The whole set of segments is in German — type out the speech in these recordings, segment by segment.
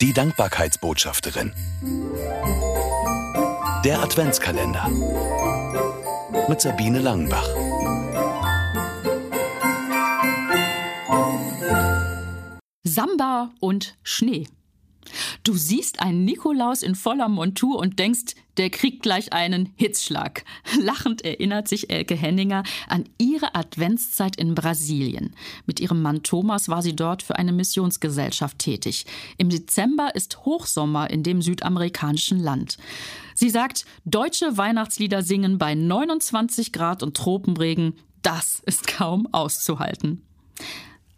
Die Dankbarkeitsbotschafterin. Der Adventskalender. Mit Sabine Langenbach. Samba und Schnee. Du siehst einen Nikolaus in voller Montur und denkst, der kriegt gleich einen Hitzschlag. Lachend erinnert sich Elke Henninger an ihre Adventszeit in Brasilien. Mit ihrem Mann Thomas war sie dort für eine Missionsgesellschaft tätig. Im Dezember ist Hochsommer in dem südamerikanischen Land. Sie sagt, deutsche Weihnachtslieder singen bei 29 Grad und Tropenregen, das ist kaum auszuhalten.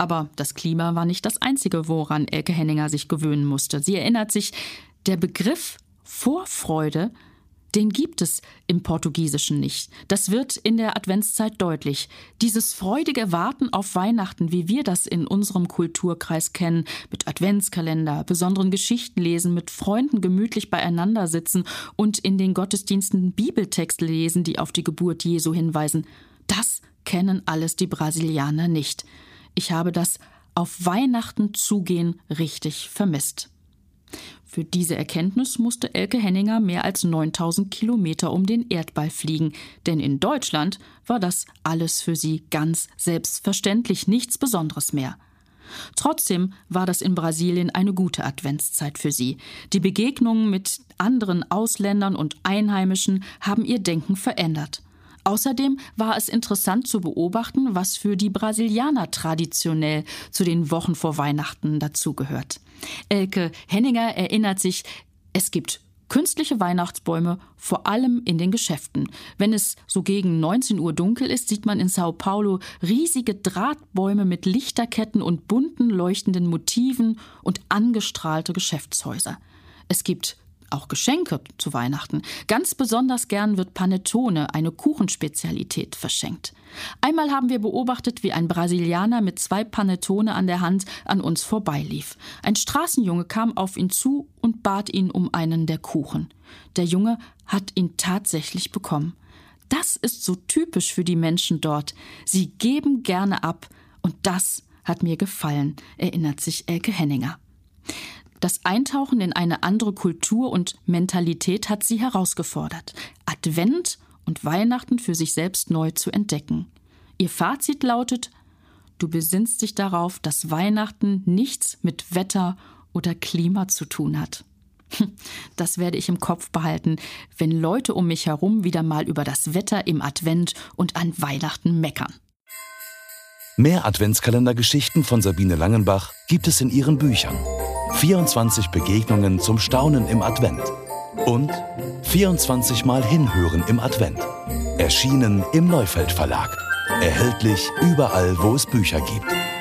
Aber das Klima war nicht das Einzige, woran Elke Henninger sich gewöhnen musste. Sie erinnert sich, der Begriff Vorfreude, den gibt es im Portugiesischen nicht. Das wird in der Adventszeit deutlich. Dieses freudige Warten auf Weihnachten, wie wir das in unserem Kulturkreis kennen, mit Adventskalender, besonderen Geschichten lesen, mit Freunden gemütlich beieinander sitzen und in den Gottesdiensten Bibeltexte lesen, die auf die Geburt Jesu hinweisen, das kennen alles die Brasilianer nicht. Ich habe das auf Weihnachten zugehen richtig vermisst. Für diese Erkenntnis musste Elke Henninger mehr als 9000 Kilometer um den Erdball fliegen, denn in Deutschland war das alles für sie ganz selbstverständlich nichts Besonderes mehr. Trotzdem war das in Brasilien eine gute Adventszeit für sie. Die Begegnungen mit anderen Ausländern und Einheimischen haben ihr Denken verändert. Außerdem war es interessant zu beobachten, was für die Brasilianer traditionell zu den Wochen vor Weihnachten dazugehört. Elke Henninger erinnert sich, es gibt künstliche Weihnachtsbäume, vor allem in den Geschäften. Wenn es so gegen 19 Uhr dunkel ist, sieht man in Sao Paulo riesige Drahtbäume mit Lichterketten und bunten leuchtenden Motiven und angestrahlte Geschäftshäuser. Es gibt auch Geschenke zu Weihnachten. Ganz besonders gern wird Panettone, eine Kuchenspezialität, verschenkt. Einmal haben wir beobachtet, wie ein Brasilianer mit zwei Panettone an der Hand an uns vorbeilief. Ein Straßenjunge kam auf ihn zu und bat ihn um einen der Kuchen. Der Junge hat ihn tatsächlich bekommen. Das ist so typisch für die Menschen dort. Sie geben gerne ab, und das hat mir gefallen, erinnert sich Elke Henninger. Das Eintauchen in eine andere Kultur und Mentalität hat sie herausgefordert, Advent und Weihnachten für sich selbst neu zu entdecken. Ihr Fazit lautet, du besinnst dich darauf, dass Weihnachten nichts mit Wetter oder Klima zu tun hat. Das werde ich im Kopf behalten, wenn Leute um mich herum wieder mal über das Wetter im Advent und an Weihnachten meckern. Mehr Adventskalendergeschichten von Sabine Langenbach gibt es in ihren Büchern. 24 Begegnungen zum Staunen im Advent und 24 Mal Hinhören im Advent. Erschienen im Neufeld Verlag. Erhältlich überall, wo es Bücher gibt.